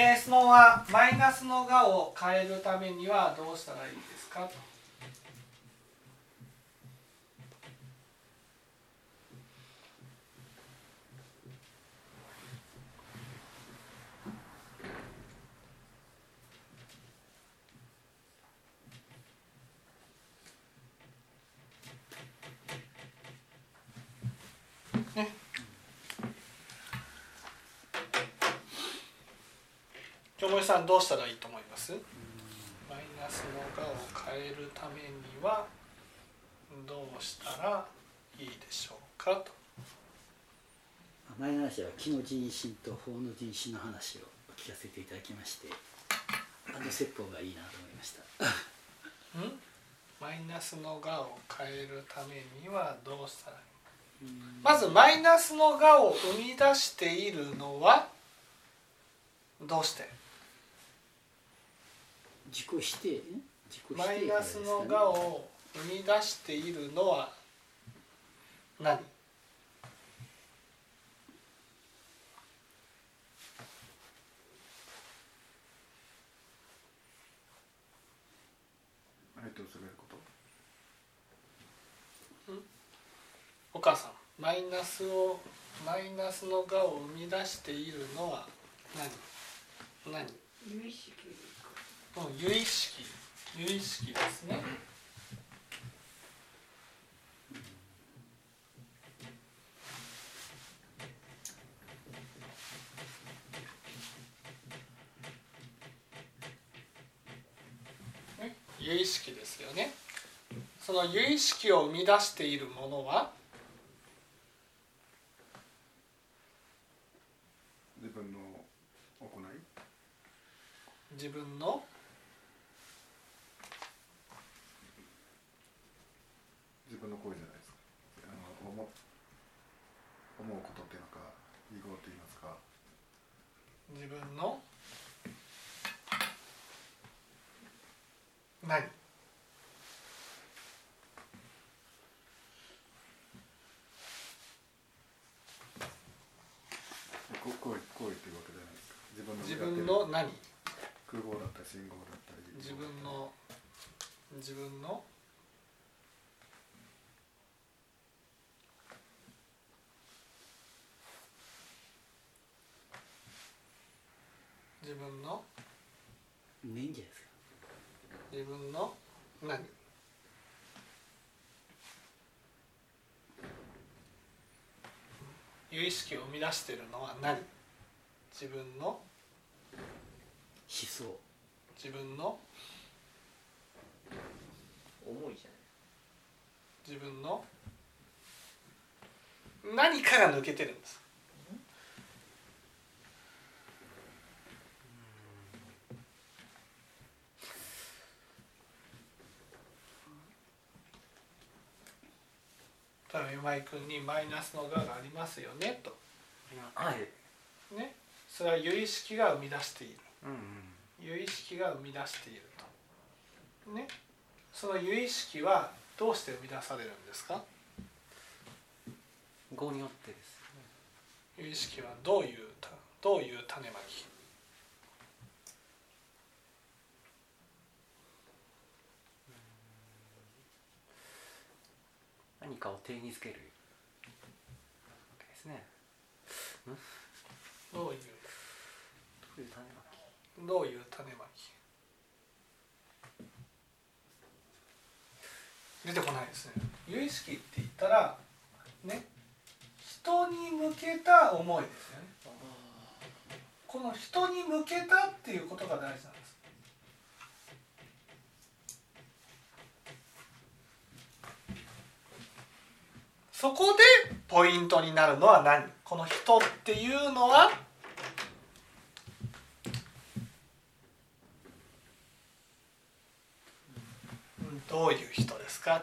えー、質問はマイナスのがを変えるためにはどうしたらいいですかと。京森さんどうしたらいいと思います？マイナスのがを変えるためにはどうしたらいいでしょうかと。前の話は気の人心と法の人心の話を聞かせていただきましてあの説法がいいなと思いました。ん？マイナスのがを変えるためにはどうしたらいい？まずマイナスのがを生み出しているのはどうして？自己否定自己否定マイナスのがを生み出しているのは何？お母さんマイナスをマイナスのがを生み出しているのは何？何？有意識うん有意識有意識ですね。ね有意識ですよね。その有意識を生み出しているものは？自分の行い？自分の自分の行為じゃないですかあの思思うことっていうのか意語と言いますか？自分の？何こ行為行為っていうわけじゃないですか自分の自やってる分の何空語だったり信号だったり自分の自分の自分の？ねいいんじゃないですか。自分の？何？有意識を生み出しているのは何？自分の？思想。自分の？重いじゃ自分の？何かが抜けてるんです今井君にマイナスの「が」がありますよねと。はい。ね。それは有意識が生み出している。うんうん。有意識が生み出していると。ね。その有意識はどうして生み出されるんですか？語によってですよね。有意識はどういうたどういう種まき？何かを手につける。わけですね。どういうどういう種まきどういう種まき？出てこないですね。有意識って言ったらね人に向けた思いですよね。この人に向けたっていうことが大事なんですそこでポイントになるのは何？この人っていうのは？うんどういう人ですか？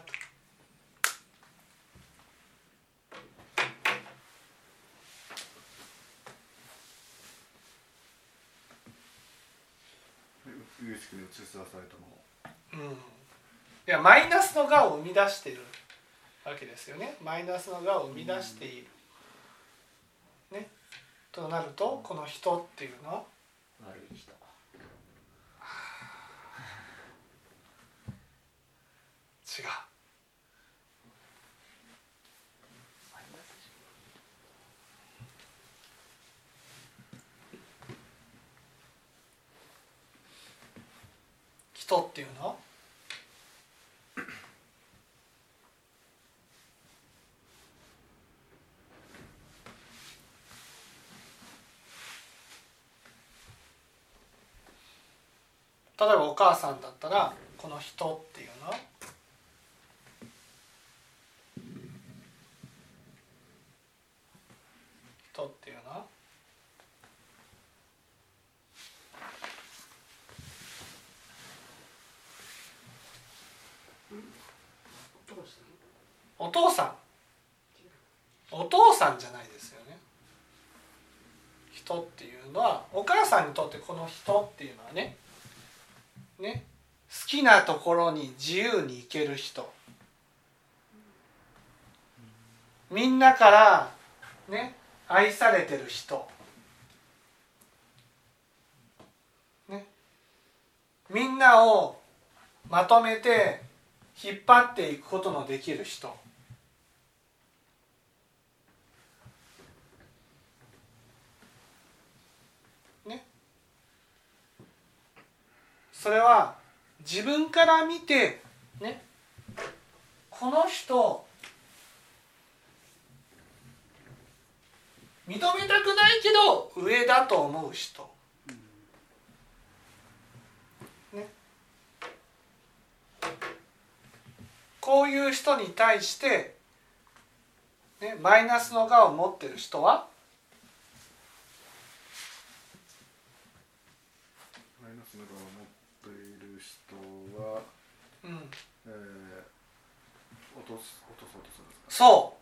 うん、いやマイナスのがを生み出しているわけですよね。マイナスのがを生み出している。ね、となるとこの人っていうのは？悪い人。違う。人っていうの例えばお母さんだったらこの人っていうの？は人っていうの？はお父さん。お父さんじゃないですよね。人っていうのはお母さんにとってこの人っていうのはねね。好きなところに自由に行ける人。みんなからね愛されてる人。ね。みんなをまとめて引っ張っていくことのできる人ねそれは自分から見てねこの人認めたくないけど上だと思う人。ね。こういう人に対して、ね、マイナスの我を持ってる人はとす落とそうとするんですか？そう。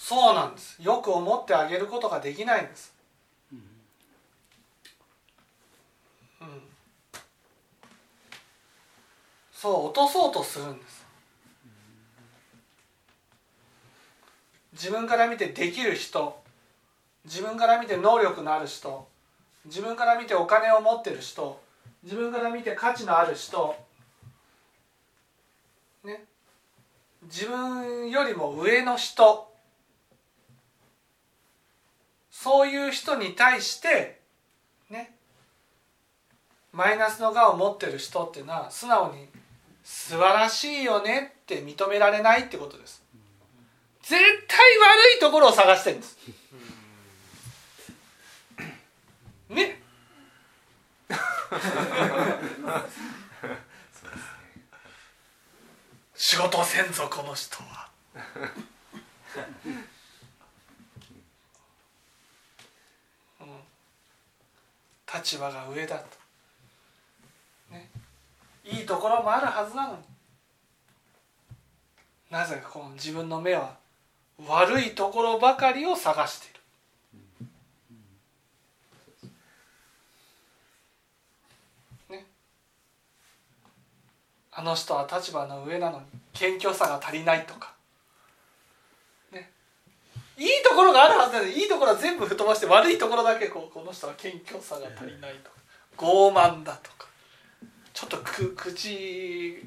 そうなんです。よく思ってあげることができないんです、うん、そう落とそうとするんです。自分から見てできる人。自分から見て能力のある人。自分から見てお金を持ってる人。自分から見て価値のある人。ね。自分よりも上の人。そういう人に対してねマイナスの我を持ってる人っていうのは素直に素晴らしいよねって認められないってことです。絶対悪いところを探してるんです。ね。仕事せんぞこの人は。立場が上だと、ね、いいところもあるはずなのに。なぜかこの自分の目は悪いところばかりを探している。ね、あの人は立場の上なのに謙虚さが足りないとか、ね、いいところがあるはずなのにいいところは全部吹っ飛ばして悪いところだけこうこの人は謙虚さが足りないとか。傲慢だとか。ちょっとく口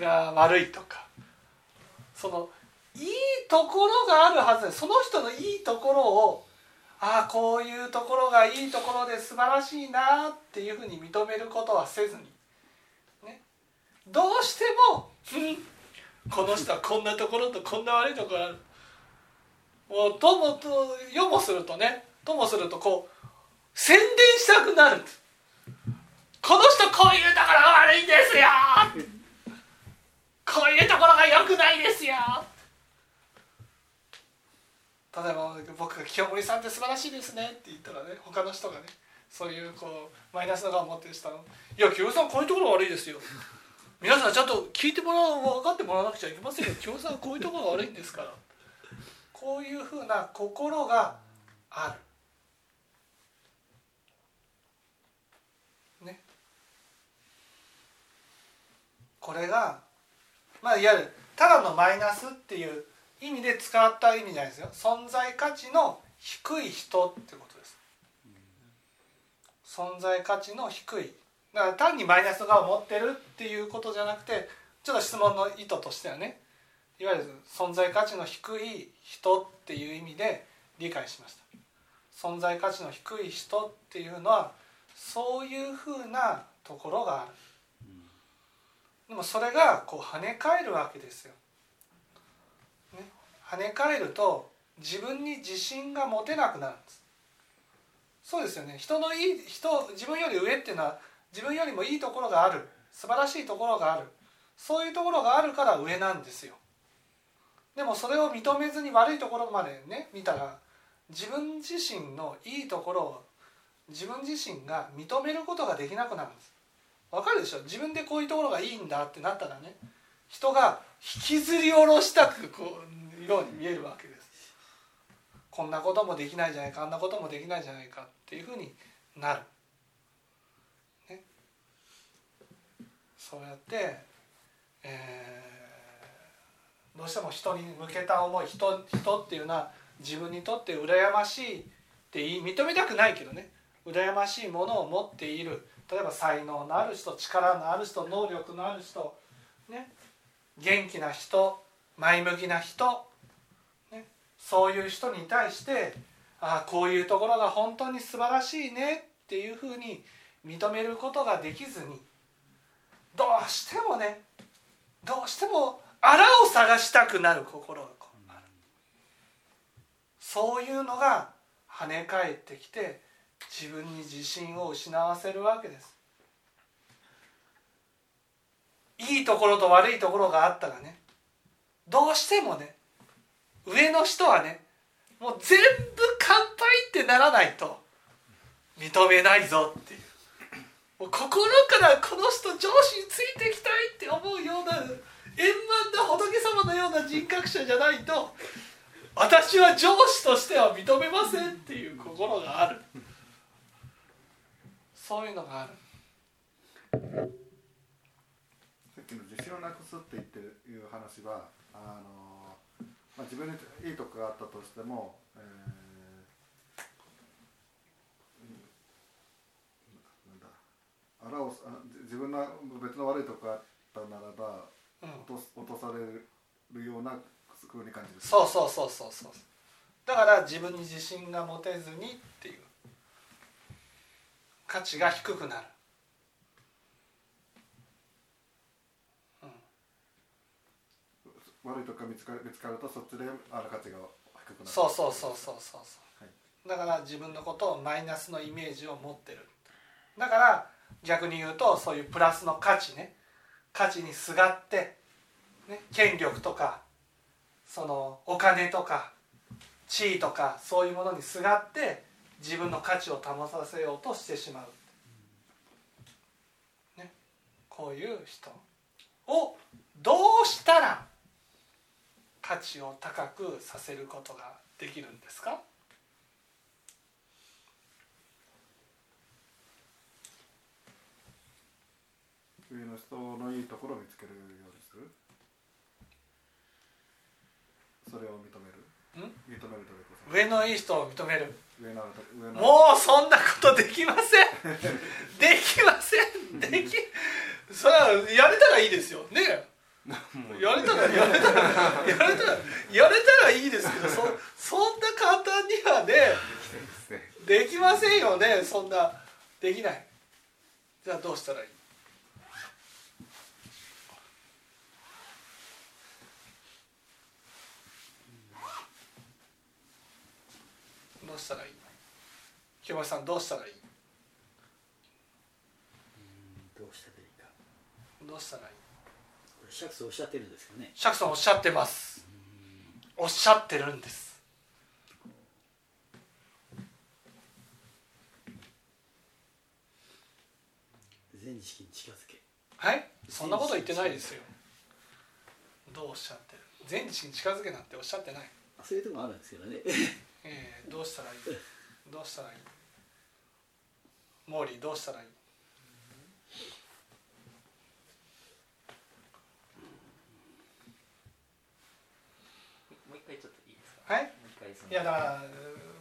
が悪いとか。そのいいところがあるはずでその人のいいところをああこういうところがいいところで素晴らしいなっていうふうに認めることはせずに、どうしてもこの人はこんなところとこんな悪いところあるもうともとよもするとねともするとこう宣伝したくなるこの人こういうところが悪いんですよ。こういうところが良くないですよ。例えば僕が「清盛さんって素晴らしいですね」って言ったらね他の人がねそういうこうマイナスの側を持ってる人は「いや清盛さんこういうところが悪いですよ」皆さんちゃんと聞いてもらう分かってもらわなくちゃいけませんよ清さんこういうところが悪いんですからこういうふうな心がある。ね。これがまあいわゆるただのマイナスっていう意味で使った意味じゃないですよ存在価値の低い人ってことです存在価値の低いだから単にマイナスがを持ってるっていうことじゃなくてちょっと質問の意図としてはねいわゆる存在価値の低い人っていう意味で理解しました存在価値の低い人っていうのはそういうふうなところがあるでもそれがこう跳ね返るわけですよ。ね、跳ね返ると自分に自信が持てなくなるんです。そうですよね人のいい人自分より上っていうのは自分よりもいいところがある。素晴らしいところがある。そういうところがあるから上なんですよ。でもそれを認めずに悪いところまでね見たら自分自身のいいところを自分自身が認めることができなくなるんです。わかるでしょ？自分でこういうところがいいんだってなったらね人が引きずり下ろしたくこうように見えるわけです。こんなこともできないじゃないかあんなこともできないじゃないかっていうふうになる、そうやって、えーどうしても人に向けた思い人人っていうのは自分にとって羨ましいって言い認めたくないけどね。羨ましいものを持っている。例えば才能のある人力のある人能力のある人、ね、元気な人前向きな人、ね、そういう人に対してああこういうところが本当に素晴らしいねっていうふうに認めることができずにどうしてもねどうしてもあらを探したくなる心がこうある。そういうのが跳ね返ってきて自分に自信を失わせるわけです。いいところと悪いところがあったらねどうしてもね上の人はねもう全部乾杯ってならないと認めないぞっていう。もう心からこの人上司についていきたいって思うような円満な仏様のような人格者じゃないと私は上司としては認めませんっていう心がある。そういうのがある。さっきの自信をなくすって言ってるいう話はあの、まあ、自分にいいとこがあったとしても、えーうんなんだあらをあ自分の別の悪いとこがあったならばうん。落とす落とされるようなふうに感じる。そうそうそうそうそう。だから自分に自信が持てずにっていう。価値が低くなる、悪いとこが見つかる見つかるとそっちであら価値が低くなる。そうそうそうそうそうそう、はい。だから自分のことをマイナスのイメージを持ってる。だから逆に言うとそういうプラスの価値ね。価値にすがって、ね、権力とかそのお金とか地位とかそういうものにすがって自分の価値を保たせようとしてしまう、ね、こういう人をどうしたら価値を高くさせることができるんですか？上の人のいいところを見つけるようにする？それを認める？ん？認めるということ？上のいい人を認める。上の上のもうそんなことできません。できません。できそれはやれたらいいですよね。やれたらやれたらやれたらやれたらいいですけどそそんな簡単にはねできませんよね。そんなできない。じゃあどうしたらいい？うしたらいい？清盛さんどうしたらいい？どうしたらいいか。どうしたらいい？これシャクスおっしゃってるんですよね。シャクさんおっしゃってます。おっしゃってるんです。全知識に近づけ。はい？そんなこと言ってないですよ。どうおっしゃってる？全知に近づけなんておっしゃってない、あそういうとこあるんですけどねえーどうしたらいい？どうしたらいい？モーリーどうしたらいい？もう一回ちょっといいですか？はい？いやだから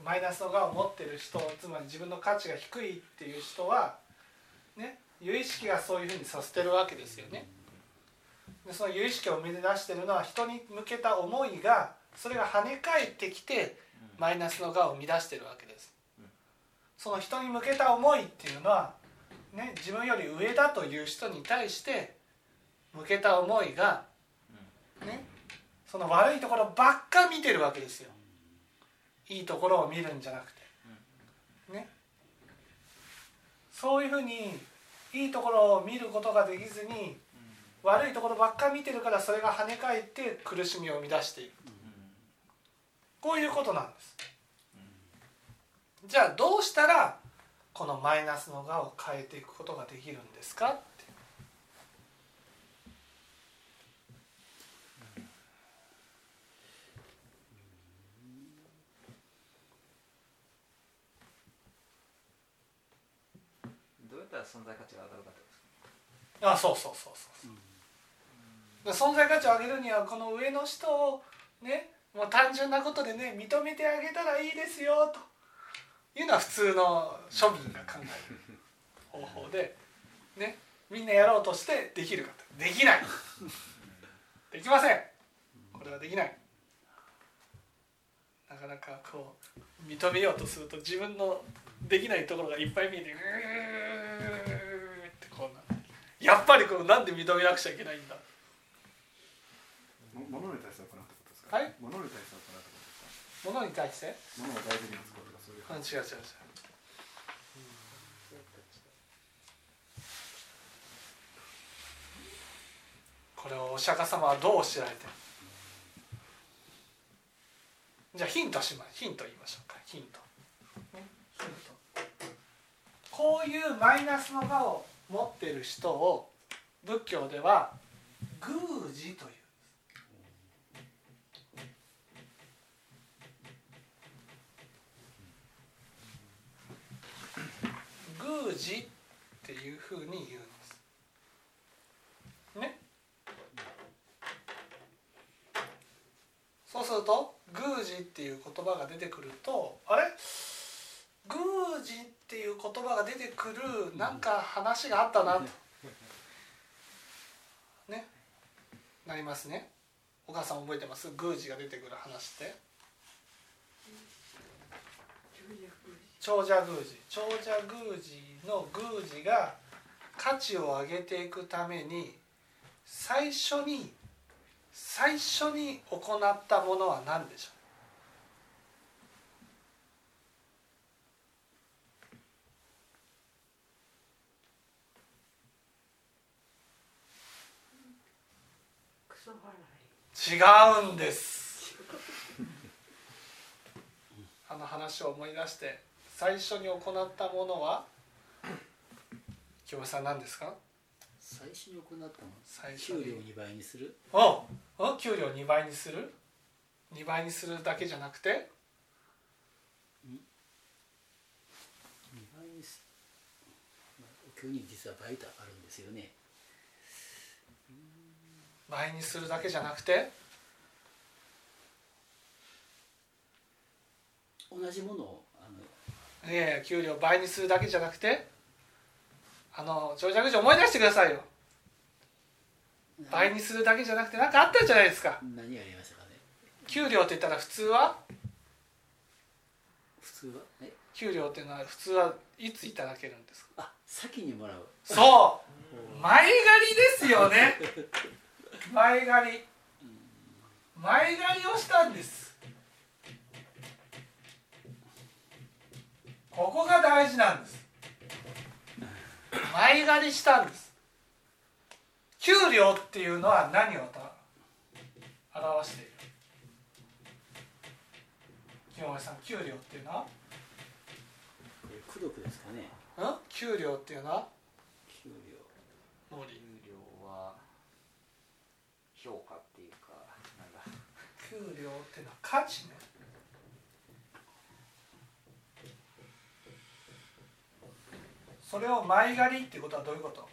マイナスの我を持ってる人つまり自分の価値が低いっていう人はね有意識がそういうふうにさせてるわけですよね。でその有意識を生み出してるのは人に向けた思いがそれが跳ね返ってきてマイナスの我を生み出してるわけです。その人に向けた思いっていうのは、ね、自分より上だという人に対して向けた思いが、ね、その悪いところばっか見てるわけですよ。いいところを見るんじゃなくて。ね。そういうふうにいいところを見ることができずに悪いところばっか見てるからそれが跳ね返って苦しみを生み出しているこういうことなんです。じゃあどうしたらこのマイナスの我を変えていくことができるんですか？存在価値が上がるかってことですか？あそうそうそうそう。で存在価値を上げるにはこの上の人をねもう単純なことでね認めてあげたらいいですよと。いうのは普通の庶民が考える方法でねみんなやろうとしてできるかとできない。できません。これはできない。なかなかこう認めようとすると自分のできないところがいっぱい見えてうーってこうなってやっぱりこうなんで認めなくちゃいけないんだ。物に対はい。物に対して？行うってことですか物に対して物を大事に扱うとかそういううん。違う違う違う。これをお釈迦様はどう知られてる？じゃあヒントしまヒント言いましょうか。ヒント、ね、ヒント。こういうマイナスの我を持ってる人を仏教では宮司という宮司っていうふうに言うんです。ね。そうすると宮司っていう言葉が出てくるとあれ？宮司っていう言葉が出てくるなんか話があったなと。ね。なりますね。お母さん覚えてます？宮司が出てくる話って。長者宮司長者宮司の宮司が価値を上げていくために最初に最初に行ったものは何でしょう？違うんです。あの話を思い出して最初に行ったものは京平さん何ですか？最初に行ったの最初給料に2倍にする。おお給料2倍にする？2倍にするだけじゃなくて？2倍にお経に実は倍とあるんですよね倍にするだけじゃなくて同じものをあのいやいや給料倍にするだけじゃなくてあの長者口思い出してくださいよ。倍にするだけじゃなくて何かあったんじゃないですか。何やりましたかね？給料って言ったら普通は？普通は？え？給料っていうのは普通はいついただけるんですか？あ先にもらう。そう。前借りですよね 前借り。前借りをしたんです。ここが大事なんです。前借りしたんです。給料っていうのは何をた表している？清盛さん給料っていうのは？これ功徳ですかね。ん？給料っていうのは？給料。森評価っていうかなんだ給料っていうのは価値ね。それを前借りっていうことはどういうこと？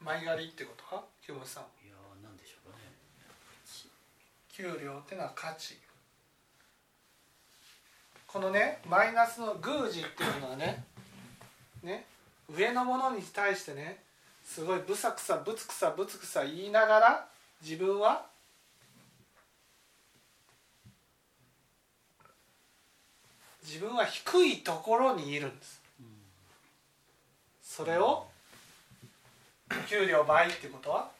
前借りってことか清本さん。給料っていうのは価値。このねマイナスの宮司っていうのはねね上のものに対してねすごいブサクサブツクサブツクサ言いながら自分は自分は低いところにいるんです。それを給料倍ってことは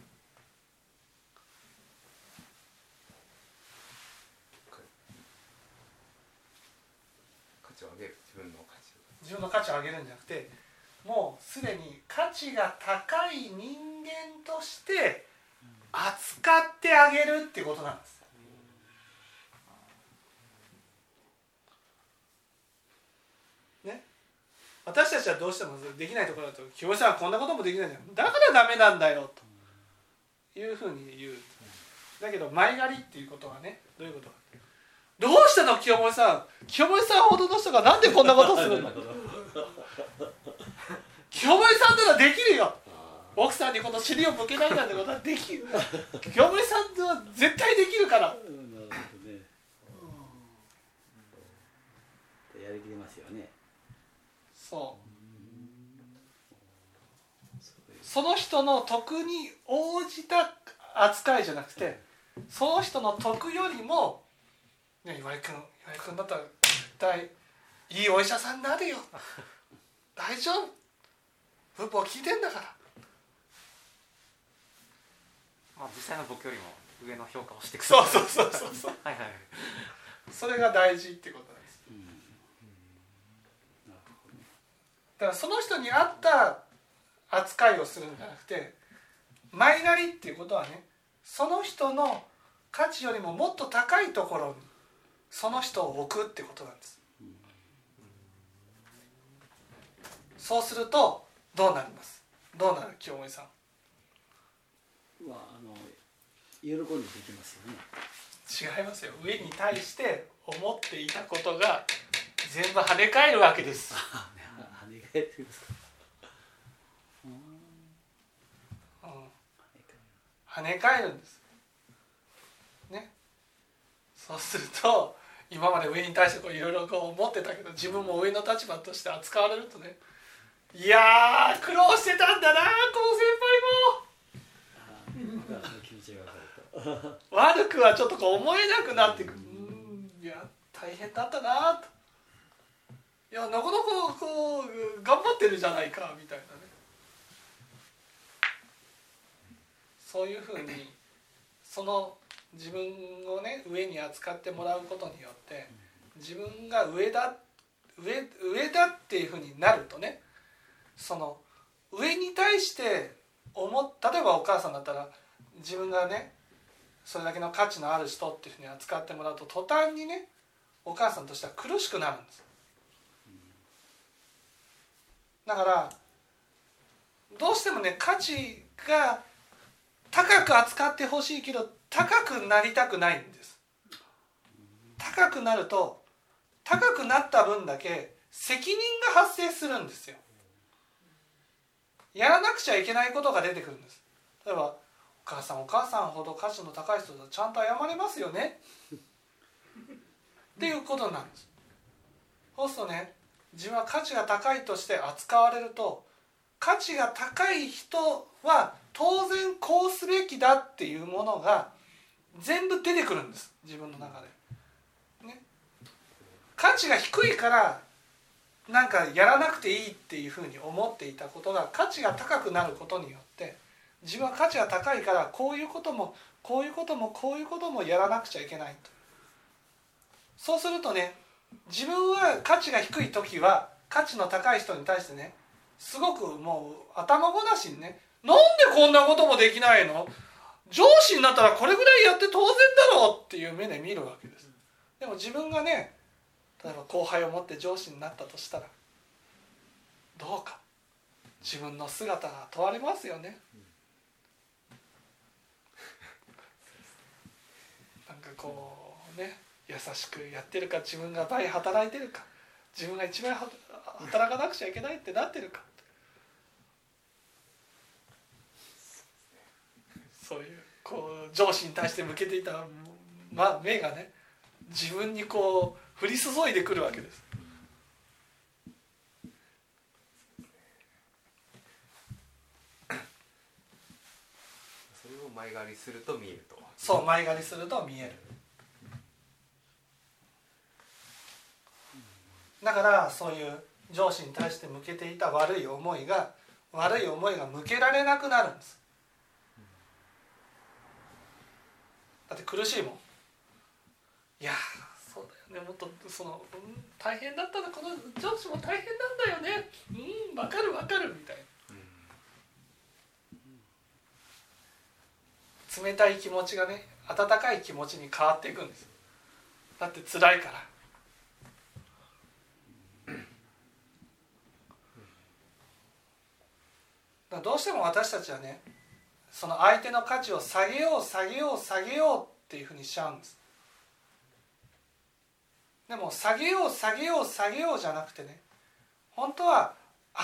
を上げる自分の価値を。自分の価値を上げるんじゃなくてもうすでに価値が高い人間として扱ってあげるっていうことなんです。ね？私たちはどうしてもできないところだと「清美さんはこんなこともできないんだよ。だからダメなんだよ」というふうに言う。だけど前借りっていうことはねどういうことかどうしたの清盛さん？清盛さんほどの人がなんでこんなことするの？清盛さんならできるよ。奥さんにこの尻を向けないなんてことはできる。清盛さんは絶対できるから。やりきれますよね。そう。その人の徳に応じた扱いじゃなくてその人の徳よりも、ね、岩井君岩井君だったら絶対いいお医者さんになるよ。大丈夫。文法聞いてんだから。まあ実際の僕よりも上の評価をしてくれそうそうそうそうそう。はいはいそれが大事ってことなんです。うん。なるほどねだからその人に合った扱いをするんじゃなくて前借りっていうことはねその人の価値よりももっと高いところにその人を置くってことなんです。そうするとどうなります？どうなる清盛さん。まああの喜んでできますよね。違いますよ。上に対して思っていたことが全部跳ね返るわけです。跳ね返ってるんですか？跳ね返るんです。ね。そうすると今まで上に対してこういろいろこう思ってたけど自分も上の立場として扱われるとねいや苦労してたんだなこの先輩も。悪くはちょっとこう思えなくなってくうんいや大変だったなと。いやなかなかこう頑張ってるじゃないかみたいなね。そういうふうにその自分をね上に扱ってもらうことによって自分が上だ上上だっていうふうになるとねその上に対して思例えばお母さんだったら自分がねそれだけの価値のある人っていうふうに扱ってもらうと途端にねお母さんとしては苦しくなるんです。だからどうしてもね価値が高く扱ってほしいけど高くなりたくないんです。高くなると高くなった分だけ責任が発生するんですよ。やらなくちゃいけないことが出てくるんです。例えばお母さんお母さんほど価値の高い人とちゃんと謝れますよね。っていうことなんです。そうするとね自分は価値が高いとして扱われると価値が高い人は当然こうすべきだっていうものが全部出てくるんです。自分の中で。ね、価値が低いからなんかやらなくていいっていうふうに思っていたことが価値が高くなることによって自分は価値が高いからこういうこともこういうこともこういうこともやらなくちゃいけないと。そうするとね自分は価値が低い時は価値の高い人に対してねすごくもう頭ごなしにねなんでこんなこともできないの？上司になったらこれぐらいやって当然だろうっていう目で見るわけです。でも自分がね例えば後輩を持って上司になったとしたらどうか。自分の姿が問われますよね、なんかこうね優しくやってるか自分が倍働いてるか自分が一番は働かなくちゃいけないってなってるかそういうこう上司に対して向けていた、ま、目がね自分にこう降り注いでくるわけです。それを前借りすると見えると。そう前借りすると見える。だからそういう上司に対して向けていた悪い思いが悪い思いが向けられなくなるんですだって苦しいもん。いやそうだよね。もっとその、うん、大変だったなこの上司も大変なんだよね。うん分かる分かるみたいな。冷たい気持ちがね温かい気持ちに変わっていくんですだって辛いから。だからどうしても私たちはねその相手の価値を下げよう下げよう下げようっていうふうにしちゃうんです。でも下げよう下げよう下げようじゃなくてね本当は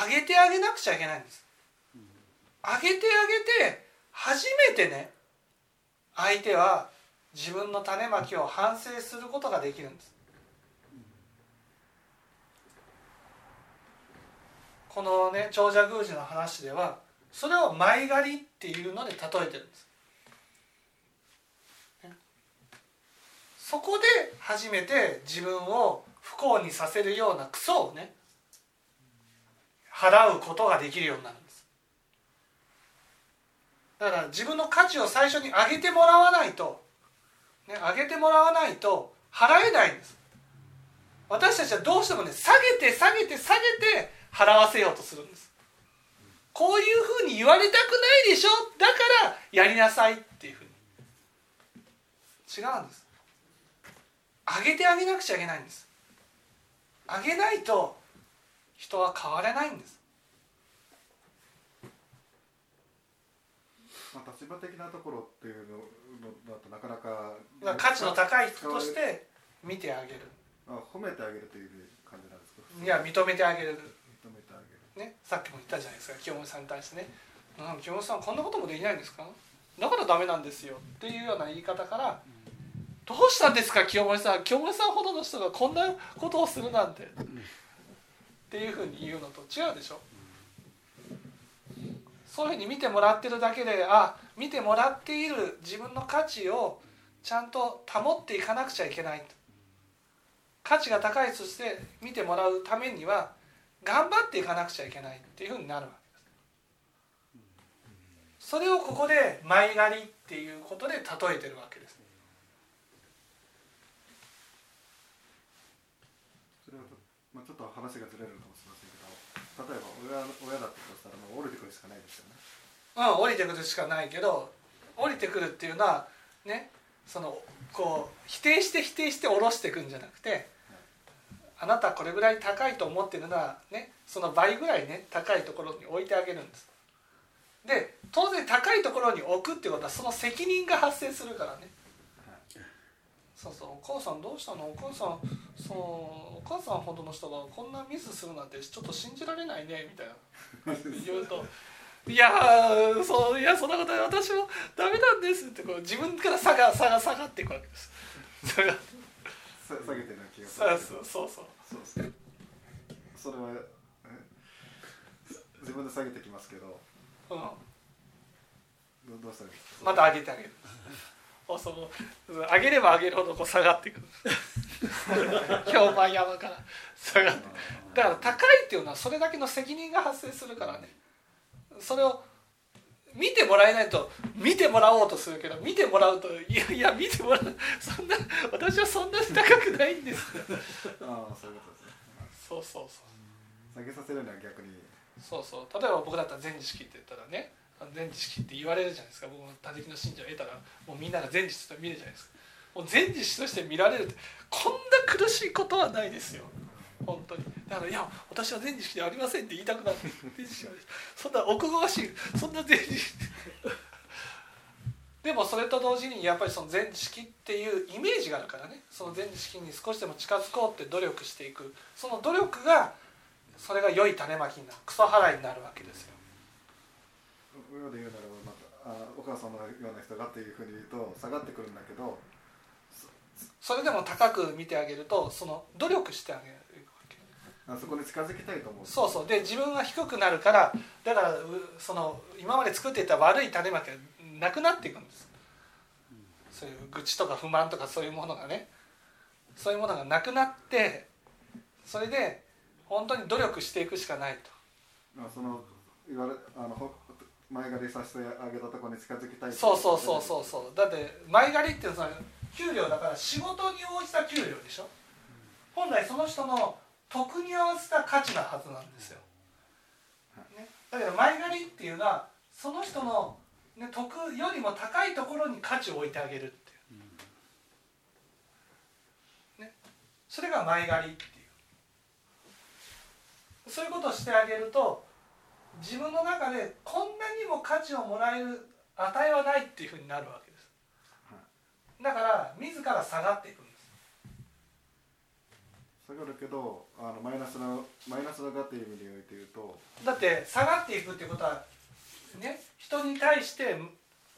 上げてあげなくちゃいけないんです。上げてあげて初めてね相手は自分の種まきを反省することができるんです。このね長者宮司の話ではそれを前借りっていうので例えてるんです。そこで初めて自分を不幸にさせるようなクソをね払うことができるようになるんです。だから自分の価値を最初に上げてもらわないと、ね、上げてもらわないと払えないんです。私たちはどうしてもね下げて下げて下げて払わせようとするんです。こういうふうに言われたくないでしょ。だからやりなさいっていうふうに。違うんです。上げてあげなくちゃいけないんです。上げないと人は変われないんです。まあ、立場的なところっていうのだとなかなか価値の高い人として見てあげる。あ褒めてあげるという感じなんですか？いや認めてあげるね、さっきも言ったじゃないですか清盛さんに対してね「うん清盛さんこんなこともできないんですか？だからダメなんですよ」っていうような言い方から「どうしたんですか清盛さん？清盛さんほどの人がこんなことをするなんて」っていうふうに言うのと違うでしょ？そういうふうに見てもらってるだけであ見てもらっている自分の価値をちゃんと保っていかなくちゃいけない。価値が高いとして見てもらうためには頑張っていかなくちゃいけないっていうふうになるわけです。それをここで前借りっていうことで例えてるわけです。それは、まあ、ちょっと話がずれるかもしれませんけど例えば親親だったとしたらもう降りてくるしかないですよね。うん降りてくるしかないけど降りてくるっていうのはねそのこう否定して否定して下ろしていくんじゃなくてあなたこれぐらい高いと思ってるのはねその倍ぐらいね高いところに置いてあげるんです。で当然高いところに置くってことはその責任が発生するからね。そうそうお母さんどうしたの？お母さんそうお母さんほどの人がこんなミスするなんてちょっと信じられないねみたいな。言うと「いやそういやそんなことない。私もダメなんです」ってこう自分から差が差が下がっていくわけです。下げてる気がすそうるそうそうそう。そうですね。それはえ？自分で下げてきますけど。うん、どどうしたらいい？ですかまた上げてあげる。おその上げれば上げるほどこう下がっていく 評判山から。下がってだから高いっていうのはそれだけの責任が発生するからね。それを見てもらえないと見てもらおうとするけど見てもらうといやいや見てもらうそんな私はそんなに高くないんです ああそういうことですね。そうそうそう。下げさせるには逆に。そうそう。例えば僕だったら全知識って言ったらね全知識って言われるじゃないですか。僕も他力の信者を得たらもうみんなが全知識と見るじゃないですか。もう全知識として見られるってこんな苦しいことはないですよ本当に。だから「いや私は全知識ではありません」って言いたくなる全知識はそんなおこがましいそんな全知識。でもそれと同時にやっぱりその全知識っていうイメージがあるからね。その全知識に少しでも近づこうって努力していく。その努力がそれが良い種まきになるクソ払いになるわけですよ。親で言うならば、まあ、お母さんのような人がっていうふうに言うと下がってくるんだけどそれでも高く見てあげるとその努力してあげるあそこに近づきたいと思う。そうそう。で自分が低くなるからだからうその今まで作っていた悪い種まきがなくなっていくんです。そういう愚痴とか不満とかそういうものがね。そういうものがなくなってそれで本当に努力していくしかないと。あその言われあのほ前借りさせてあげたところに近づきたいそうそうそうそうそう。だって前借りっていうのは給料だから仕事に応じた給料でしょ。本来その人の得に合わせた価値なはずなんですよ、ね、だけど前借りっていうのはその人の、ね、得よりも高いところに価値を置いてあげるっていう、ね、それが前借りっていう。そういうことをしてあげると自分の中でこんなにも価値をもらえる値はないっていうふうになるわけです。だから自ら下がっていくんです。下がるけどあのマイナスのマイナスのがっていう意味において言うとだって下がっていくっていうことはね人に対して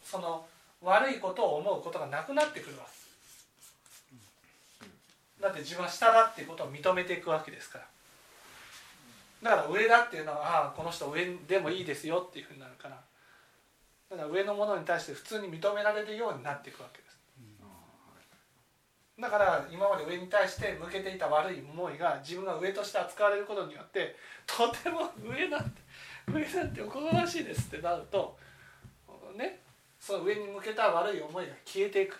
その悪いことを思うことがなくなってくるわけ。だって自分は下だっていうことを認めていくわけですから。だから上だっていうのはああこの人上でもいいですよっていうふうになるから。だから上のものに対して普通に認められるようになっていくわけです。だから今まで上に対して向けていた悪い思いが自分が上として扱われることによってとても上なんて 上なんておこがましいですってなるとねその上に向けた悪い思いが消えていく。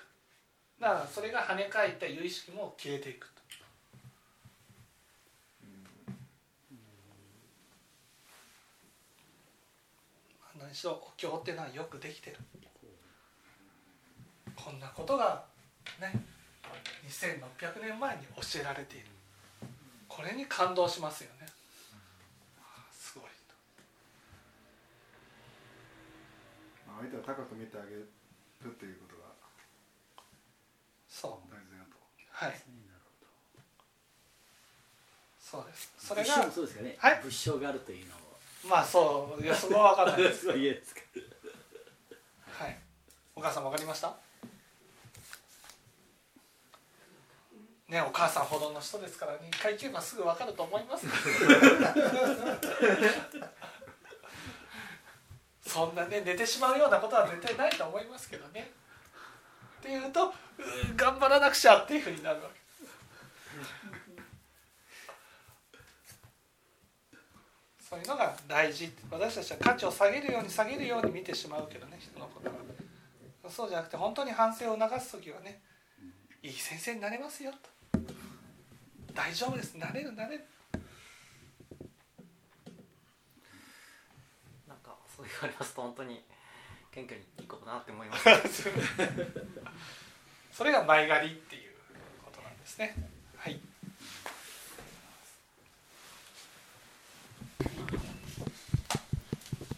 だからそれが跳ね返った有意識も消えていくと。何しろお経っていうのはよくできてる。こんなことがね2600年前に教えられている。これに感動しますよね。すごい相手を高く見てあげるっていうことがそう。大事だと。はい。そうです。それがそうですかね、はい。仏性があるというのもまあそういやそこは分かんないです。はい。お母さん分かりました？ねお母さんほどの人ですからね。一回聞けばすぐ分かると思います。そんなね寝てしまうようなことは絶対ないと思いますけどね。っていうとう頑張らなくちゃっていうふうになるわけ。そういうのが大事。私たちは価値を下げるように下げるように見てしまうけどね人のことは。そうじゃなくて本当に反省を促す時はねいい先生になれますよと。大丈夫です。なれるなれる。なんかそう言われますと本当に謙虚にいこうかなって思います。それが前借りっていうことなんですね